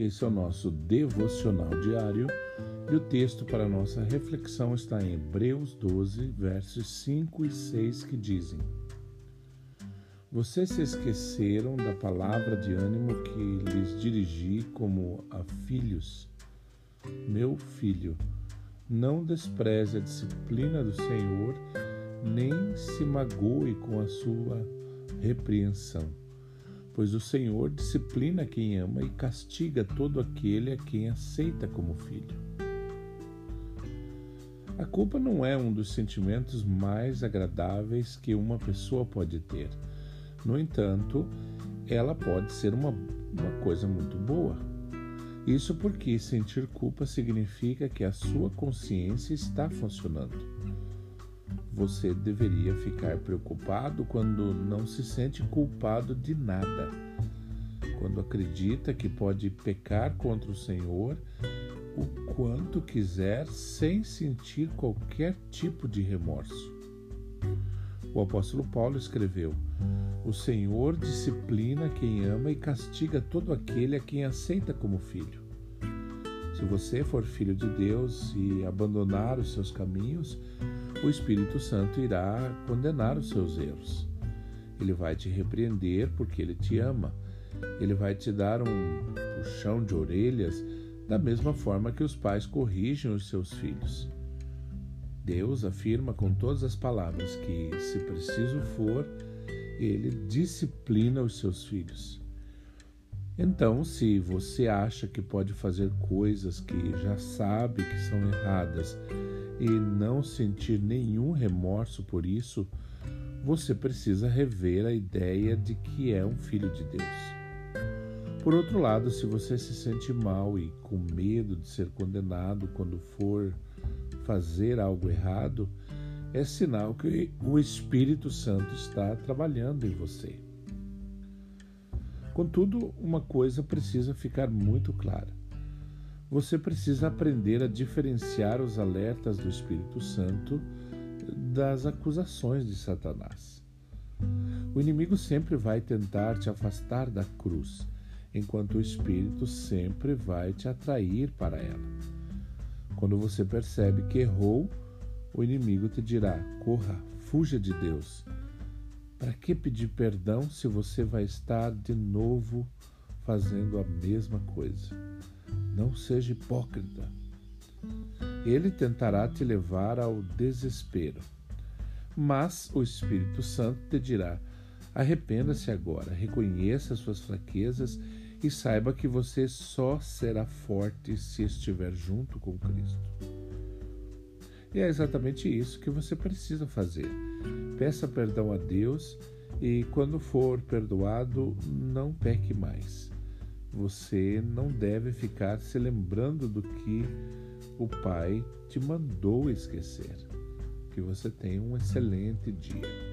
Esse é o nosso devocional diário e o texto para nossa reflexão está em Hebreus 12, versos 5 e 6 que dizem: Vocês se esqueceram da palavra de ânimo que lhes dirigi como a filhos. Meu filho, não despreze a disciplina do Senhor, nem se magoe com a sua repreensão pois o Senhor disciplina quem ama e castiga todo aquele a quem aceita como filho. A culpa não é um dos sentimentos mais agradáveis que uma pessoa pode ter. No entanto, ela pode ser uma, uma coisa muito boa. Isso porque sentir culpa significa que a sua consciência está funcionando você deveria ficar preocupado quando não se sente culpado de nada, quando acredita que pode pecar contra o Senhor o quanto quiser sem sentir qualquer tipo de remorso. O apóstolo Paulo escreveu: O Senhor disciplina quem ama e castiga todo aquele a quem aceita como filho. Se você for filho de Deus e abandonar os seus caminhos, o Espírito Santo irá condenar os seus erros. Ele vai te repreender porque ele te ama. Ele vai te dar um puxão de orelhas da mesma forma que os pais corrigem os seus filhos. Deus afirma com todas as palavras que, se preciso for, ele disciplina os seus filhos. Então, se você acha que pode fazer coisas que já sabe que são erradas e não sentir nenhum remorso por isso, você precisa rever a ideia de que é um filho de Deus. Por outro lado, se você se sente mal e com medo de ser condenado quando for fazer algo errado, é sinal que o Espírito Santo está trabalhando em você. Contudo, uma coisa precisa ficar muito clara você precisa aprender a diferenciar os alertas do Espírito Santo das acusações de Satanás. O inimigo sempre vai tentar te afastar da cruz, enquanto o Espírito sempre vai te atrair para ela. Quando você percebe que errou, o inimigo te dirá: corra, fuja de Deus. Para que pedir perdão se você vai estar de novo fazendo a mesma coisa? Não seja hipócrita. Ele tentará te levar ao desespero. Mas o Espírito Santo te dirá: arrependa-se agora, reconheça suas fraquezas e saiba que você só será forte se estiver junto com Cristo. E é exatamente isso que você precisa fazer. Peça perdão a Deus e, quando for perdoado, não peque mais você não deve ficar se lembrando do que o Pai te mandou esquecer. Que você tenha um excelente dia.